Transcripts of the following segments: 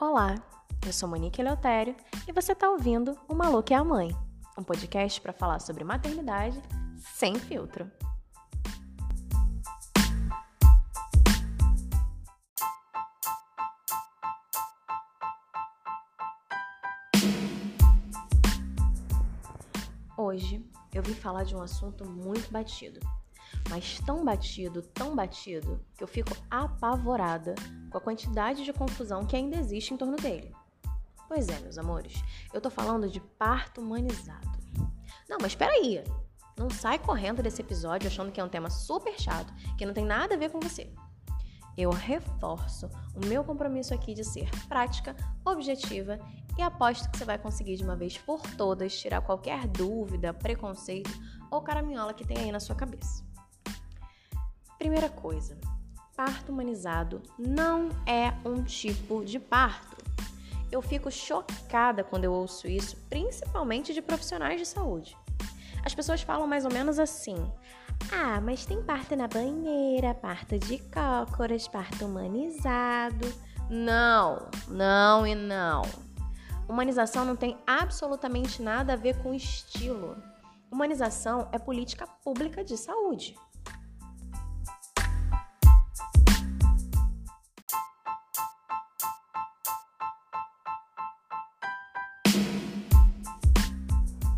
Olá, eu sou Monique Eleutério e você está ouvindo O Maluco é a Mãe, um podcast para falar sobre maternidade sem filtro. Hoje eu vim falar de um assunto muito batido mas tão batido, tão batido, que eu fico apavorada com a quantidade de confusão que ainda existe em torno dele. Pois é, meus amores, eu tô falando de parto humanizado. Não, mas espera aí. Não sai correndo desse episódio achando que é um tema super chato, que não tem nada a ver com você. Eu reforço o meu compromisso aqui de ser prática, objetiva e aposto que você vai conseguir de uma vez por todas tirar qualquer dúvida, preconceito ou caraminhola que tem aí na sua cabeça. Primeira coisa, parto humanizado não é um tipo de parto. Eu fico chocada quando eu ouço isso, principalmente de profissionais de saúde. As pessoas falam mais ou menos assim: ah, mas tem parto na banheira, parto de cócoras, parto humanizado. Não, não e não. Humanização não tem absolutamente nada a ver com estilo. Humanização é política pública de saúde.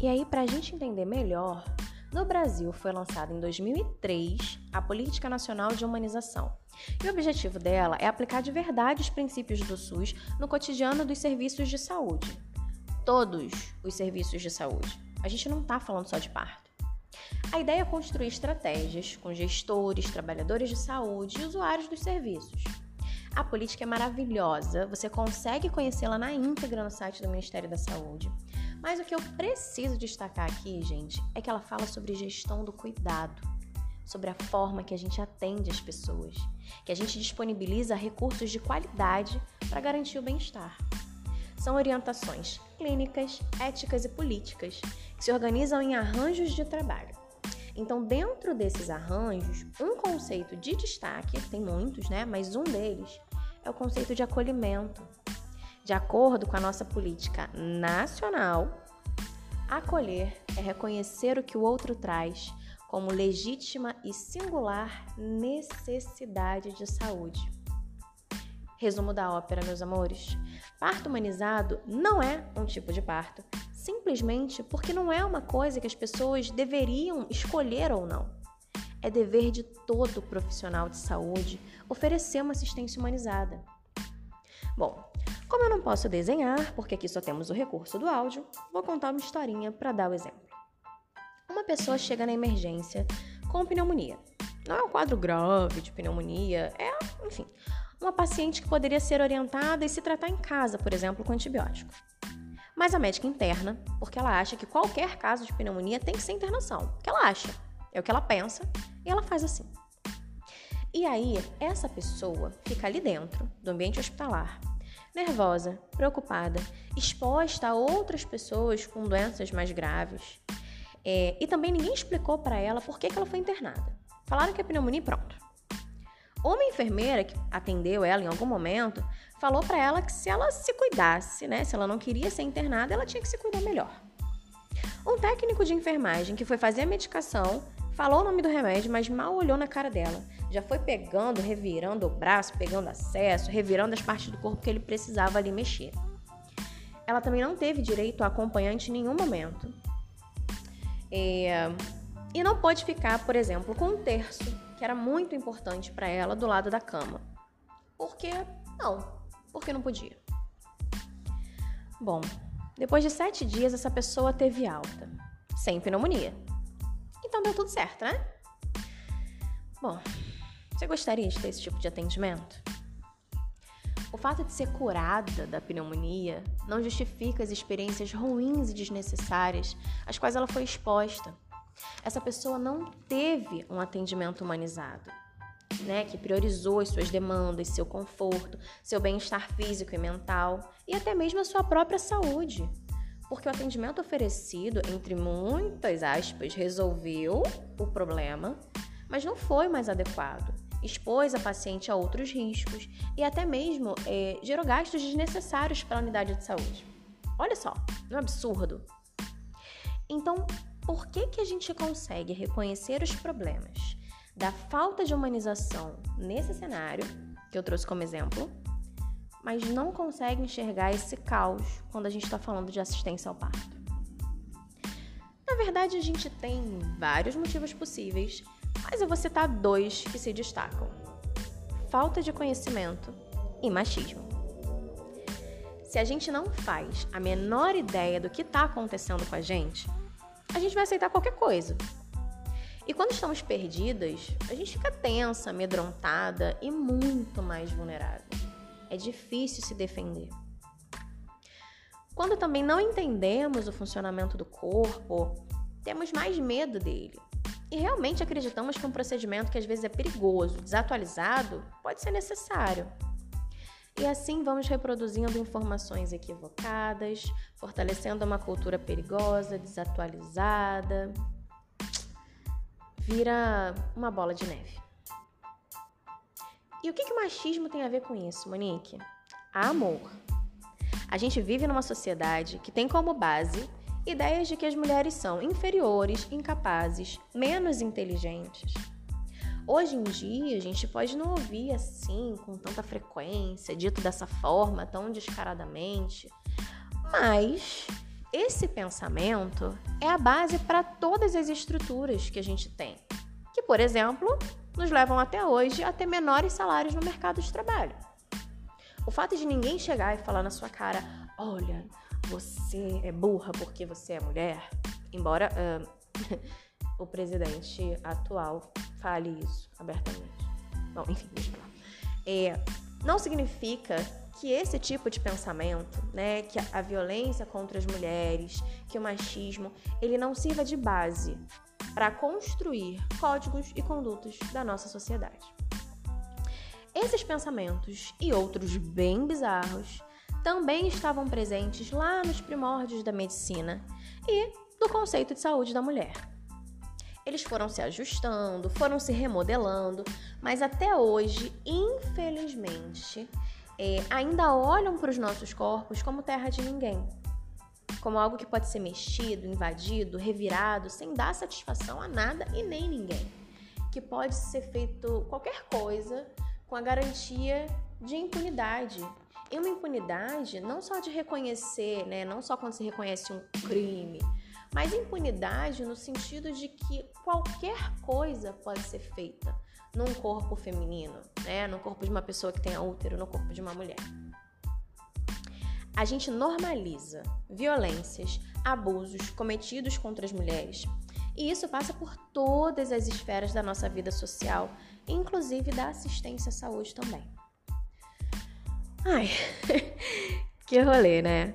E aí, para a gente entender melhor, no Brasil foi lançada em 2003 a Política Nacional de Humanização. E o objetivo dela é aplicar de verdade os princípios do SUS no cotidiano dos serviços de saúde. Todos os serviços de saúde. A gente não está falando só de parto. A ideia é construir estratégias com gestores, trabalhadores de saúde e usuários dos serviços. A política é maravilhosa, você consegue conhecê-la na íntegra no site do Ministério da Saúde. Mas o que eu preciso destacar aqui, gente, é que ela fala sobre gestão do cuidado, sobre a forma que a gente atende as pessoas, que a gente disponibiliza recursos de qualidade para garantir o bem-estar. São orientações clínicas, éticas e políticas que se organizam em arranjos de trabalho. Então, dentro desses arranjos, um conceito de destaque, tem muitos, né? Mas um deles é o conceito de acolhimento, de acordo com a nossa política nacional, acolher é reconhecer o que o outro traz como legítima e singular necessidade de saúde. Resumo da ópera, meus amores. Parto humanizado não é um tipo de parto, simplesmente porque não é uma coisa que as pessoas deveriam escolher ou não. É dever de todo profissional de saúde oferecer uma assistência humanizada. Bom, como eu não posso desenhar, porque aqui só temos o recurso do áudio, vou contar uma historinha para dar o exemplo. Uma pessoa chega na emergência com pneumonia. Não é um quadro grave de pneumonia, é, enfim, uma paciente que poderia ser orientada e se tratar em casa, por exemplo, com antibiótico. Mas a médica interna, porque ela acha que qualquer caso de pneumonia tem que ser internação. O que ela acha, é o que ela pensa, e ela faz assim. E aí, essa pessoa fica ali dentro do ambiente hospitalar, nervosa, preocupada, exposta a outras pessoas com doenças mais graves. É, e também ninguém explicou para ela por que, que ela foi internada. Falaram que é pneumonia e pronto. Uma enfermeira que atendeu ela em algum momento falou para ela que se ela se cuidasse, né, se ela não queria ser internada, ela tinha que se cuidar melhor. Um técnico de enfermagem que foi fazer a medicação falou o nome do remédio, mas mal olhou na cara dela já foi pegando, revirando o braço, pegando acesso, revirando as partes do corpo que ele precisava ali mexer. Ela também não teve direito a acompanhante em nenhum momento. É... E não pôde ficar, por exemplo, com um terço, que era muito importante para ela, do lado da cama. Por que não? Porque não podia. Bom, depois de sete dias, essa pessoa teve alta, sem pneumonia. Então deu tudo certo, né? Bom, você gostaria de ter esse tipo de atendimento? O fato de ser curada da pneumonia não justifica as experiências ruins e desnecessárias às quais ela foi exposta. Essa pessoa não teve um atendimento humanizado, né, que priorizou as suas demandas, seu conforto, seu bem-estar físico e mental e até mesmo a sua própria saúde. Porque o atendimento oferecido, entre muitas aspas, resolveu o problema, mas não foi mais adequado expôs a paciente a outros riscos e até mesmo é, gerou gastos desnecessários para a unidade de saúde. Olha só, é um absurdo. Então, por que, que a gente consegue reconhecer os problemas da falta de humanização nesse cenário, que eu trouxe como exemplo, mas não consegue enxergar esse caos quando a gente está falando de assistência ao parto? Na verdade, a gente tem vários motivos possíveis, mas eu vou citar dois que se destacam: falta de conhecimento e machismo. Se a gente não faz a menor ideia do que está acontecendo com a gente, a gente vai aceitar qualquer coisa. E quando estamos perdidas, a gente fica tensa, amedrontada e muito mais vulnerável. É difícil se defender. Quando também não entendemos o funcionamento do corpo, temos mais medo dele. E realmente acreditamos que um procedimento que às vezes é perigoso, desatualizado, pode ser necessário. E assim vamos reproduzindo informações equivocadas, fortalecendo uma cultura perigosa, desatualizada. Vira uma bola de neve. E o que, que o machismo tem a ver com isso, Monique? Amor. A gente vive numa sociedade que tem como base ideias de que as mulheres são inferiores, incapazes, menos inteligentes. Hoje em dia, a gente pode não ouvir assim, com tanta frequência, dito dessa forma, tão descaradamente, mas esse pensamento é a base para todas as estruturas que a gente tem, que, por exemplo, nos levam até hoje a ter menores salários no mercado de trabalho. O fato de ninguém chegar e falar na sua cara: olha, você é burra porque você é mulher, embora. Uh, o presidente atual fale isso abertamente. Bom, enfim, deixa eu falar. É, não significa que esse tipo de pensamento, né, que a violência contra as mulheres, que o machismo, ele não sirva de base para construir códigos e condutas da nossa sociedade. Esses pensamentos e outros bem bizarros também estavam presentes lá nos primórdios da medicina e do conceito de saúde da mulher. Eles foram se ajustando, foram se remodelando, mas até hoje, infelizmente, é, ainda olham para os nossos corpos como terra de ninguém. Como algo que pode ser mexido, invadido, revirado, sem dar satisfação a nada e nem ninguém. Que pode ser feito qualquer coisa com a garantia de impunidade. E uma impunidade não só de reconhecer, né? Não só quando se reconhece um crime, mas impunidade no sentido de que qualquer coisa pode ser feita num corpo feminino, né? No corpo de uma pessoa que tenha útero, no corpo de uma mulher. A gente normaliza violências, abusos cometidos contra as mulheres. E isso passa por todas as esferas da nossa vida social, inclusive da assistência à saúde também. Ai, que rolê, né?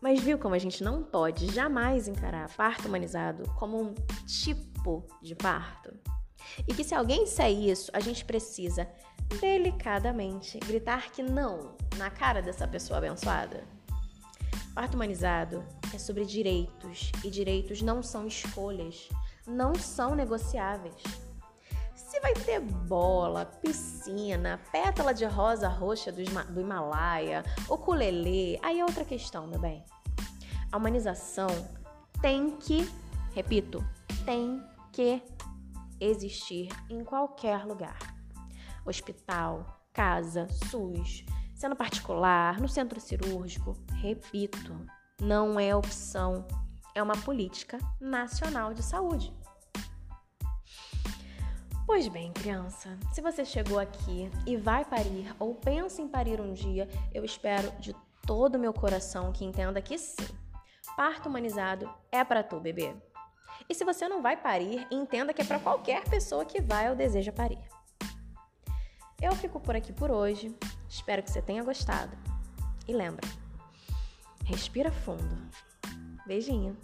Mas viu como a gente não pode jamais encarar parto humanizado como um tipo de parto? E que se alguém disser isso, a gente precisa delicadamente gritar que não na cara dessa pessoa abençoada? Parto humanizado é sobre direitos e direitos não são escolhas, não são negociáveis. Se vai ter bola, piscina, pétala de rosa roxa do, do Himalaia, ukulele, aí é outra questão, meu bem. A humanização tem que, repito, tem que existir em qualquer lugar. Hospital, casa, SUS, sendo particular, no centro cirúrgico, repito, não é opção, é uma política nacional de saúde. Pois bem, criança, se você chegou aqui e vai parir ou pensa em parir um dia, eu espero de todo o meu coração que entenda que sim parto humanizado é para tu, bebê. E se você não vai parir, entenda que é para qualquer pessoa que vai ou deseja parir. Eu fico por aqui por hoje. Espero que você tenha gostado. E lembra, respira fundo. Beijinho.